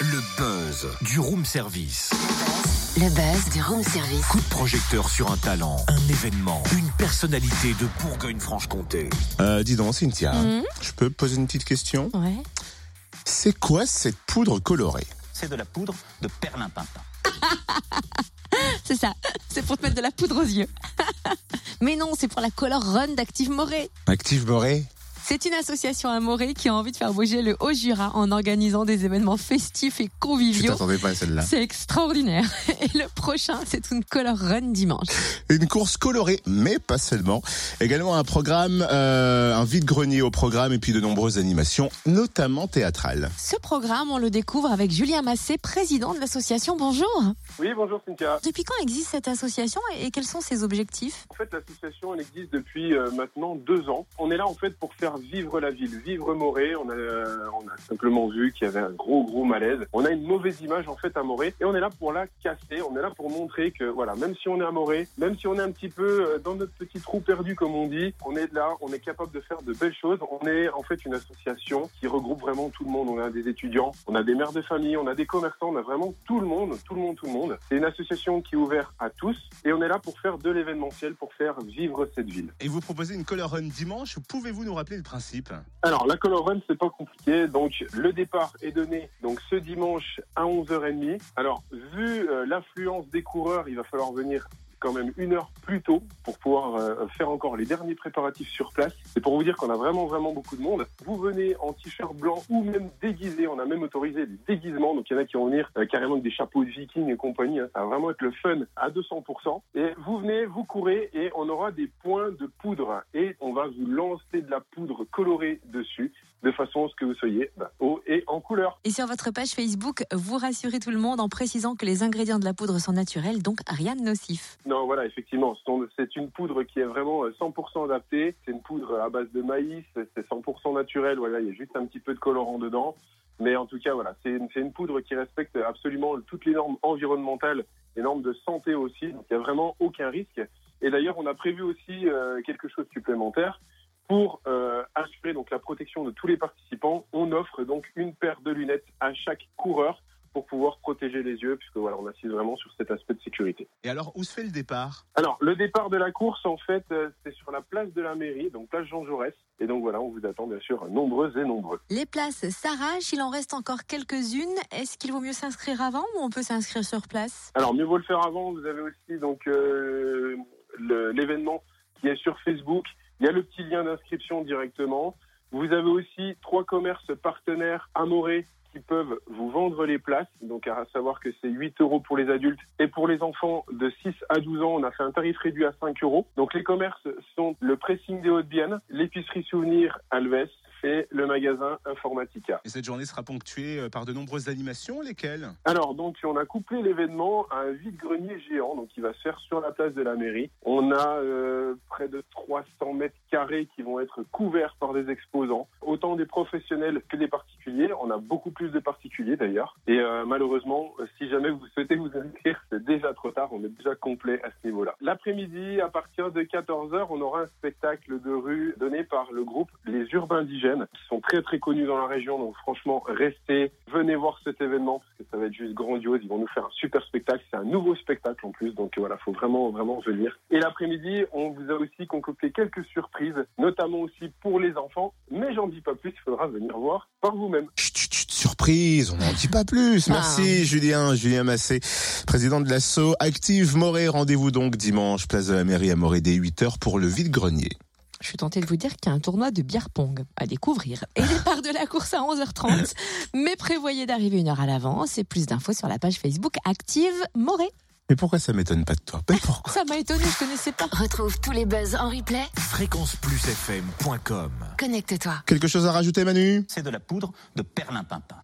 Le buzz du room service. Le buzz du room service. Coup de projecteur sur un talent, un événement, une personnalité de Bourgogne-Franche-Comté. Euh, dis donc, Cynthia, Mhm. je peux poser une petite question? Ouais. C'est quoi cette poudre colorée? C'est de la poudre de perlimpinpin. C'est ça. C'est pour te mettre de la poudre aux yeux. Mais non, c'est pour la Color Run d'Active Morée. Active Morée? C'est une association à Morée qui a envie de faire bouger le Haut-Jura en organisant des événements festifs et Je conviviaux. t'attendais pas à celle-là. C'est extraordinaire. Et le prochain, c'est une Color Run dimanche. Une course colorée, mais pas seulement. Également un programme, euh, un vide-grenier au programme et puis de nombreuses animations, notamment théâtrales. Ce programme, on le découvre avec Julien Massé, président de l'association. Bonjour. Oui, bonjour Cynthia. Depuis quand existe cette association et quels sont ses objectifs? En fait, l'association, elle existe depuis euh, maintenant deux ans. On est là, en fait, pour faire vivre la ville, vivre Morée. On a, simplement vu qu'il y avait un gros, gros malaise. On a une mauvaise image, en fait, à Morée. Et on est là pour la casser. On est là pour montrer que, voilà, même si on est à Morée, même si on est un petit peu euh, dans notre petit trou perdu, comme on dit, on est là, on est capable de faire de belles choses. On est, en fait, une association qui regroupe vraiment tout le monde. On a des étudiants, on a des mères de famille, on a des commerçants, on a vraiment tout le monde, tout le monde, tout le monde. C'est une association qui est ouverte à tous. Et on est là pour faire de l'événementiel, pour faire vivre cette ville. Et vous proposez une color run dimanche. Pouvez-vous nous rappeler le Alors, la Color Run, c'est pas compliqué. Donc, le départ est donné donc ce dimanche à 11h30. Alors, vu euh, l'affluence des coureurs, il va falloir venir quand même une heure plus tôt pour pouvoir euh, faire encore les derniers préparatifs sur place. C'est pour vous dire qu'on a vraiment vraiment beaucoup de monde. Vous venez en t-shirt blanc ou même déguisé. On a même autorisé des déguisements. Donc il y en a qui vont venir euh, carrément avec des chapeaux de vikings et compagnie. hein. Ça va vraiment être le fun à 200%. Et vous venez, vous courez et on aura des points de poudre et on va vous lancer de la poudre colorée dessus de façon à ce que vous soyez bah, haut et en couleur. Et sur votre page Facebook, vous rassurez tout le monde en précisant que les ingrédients de la poudre sont naturels, donc rien de nocif. Non, voilà, effectivement, c'est une poudre qui est vraiment euh, 100% adaptée. C'est une poudre à base de maïs, c'est 100% naturel. Voilà, il y a juste un petit peu de colorant dedans. Mais en tout cas, voilà, c'est une, c'est une poudre qui respecte absolument toutes les normes environnementales, les normes de santé aussi. Donc, il n'y a vraiment aucun risque. Et d'ailleurs, on a prévu aussi euh, quelque chose de supplémentaire. Pour euh, assurer donc la protection de tous les participants, on offre donc une paire de lunettes à chaque coureur pour pouvoir protéger les yeux, puisque voilà, on assiste vraiment sur cet aspect de sécurité. Et alors, où se fait le départ? Alors, le départ de la course, en fait, euh, c'est sur la place de la mairie, donc place Jean Jaurès. Et donc voilà, on vous attend bien sûr nombreuses et nombreux. Les places s'arrachent, il en reste encore quelques-unes. Est-ce qu'il vaut mieux s'inscrire avant ou on peut s'inscrire sur place? Alors, mieux vaut le faire avant. Vous avez aussi donc euh, l'événement qui est sur Facebook. Il y a le petit lien d'inscription directement. Vous avez aussi trois commerces partenaires amorés qui peuvent vous vendre les places. Donc, à savoir que c'est 8 euros pour les adultes. Et pour les enfants de 6 à 12 ans, on a fait un tarif réduit à 5 euros. Donc, les commerces sont le pressing des Hauts-de-Bienne, l'épicerie souvenir Alves et le magasin Informatica. Et cette journée sera ponctuée euh, par de nombreuses animations, lesquelles Alors, donc, on a couplé l'événement à un vide-grenier géant, donc qui va se faire sur la place de la mairie. On a euh, près de 300 mètres carrés qui vont être couverts par des exposants, autant des professionnels que des particuliers. On a beaucoup plus de particuliers d'ailleurs. Et euh, malheureusement, si jamais vous souhaitez vous inscrire, c'est déjà trop tard. On est déjà complet à ce niveau-là. L'après-midi, à partir de 14h, on aura un spectacle de rue donné par le groupe Les Urbains Indigènes, qui sont très très connus dans la région. Donc franchement, restez, venez voir cet événement parce que ça va être juste grandiose. Ils vont nous faire un super spectacle. C'est un nouveau spectacle en plus, donc voilà, faut vraiment vraiment venir. Et l'après-midi, on vous a aussi concocté quelques surprises, notamment aussi pour les enfants. Mais j'en dis pas plus, il faudra venir voir par vous-même. Surprise, on n'en dit pas plus. Merci Julien, Julien Massé, président de l'asso Active Morée. Rendez-vous donc dimanche, place de la mairie à Morée dès 8h pour le vide-grenier. Je suis tentée de vous dire qu'il y a un tournoi de bière pong à découvrir. Et départ de la course à 11h30. Mais prévoyez d'arriver une heure à l'avance et plus d'infos sur la page Facebook Active Morée. Mais pourquoi ça m'étonne pas de toi? Ben pourquoi? Ça m'a étonné, je connaissais pas. Retrouve tous les buzz en replay. Fréquenceplusfm.com Connecte-toi. Quelque chose à rajouter Manu? C'est de la poudre de perlimpinpin.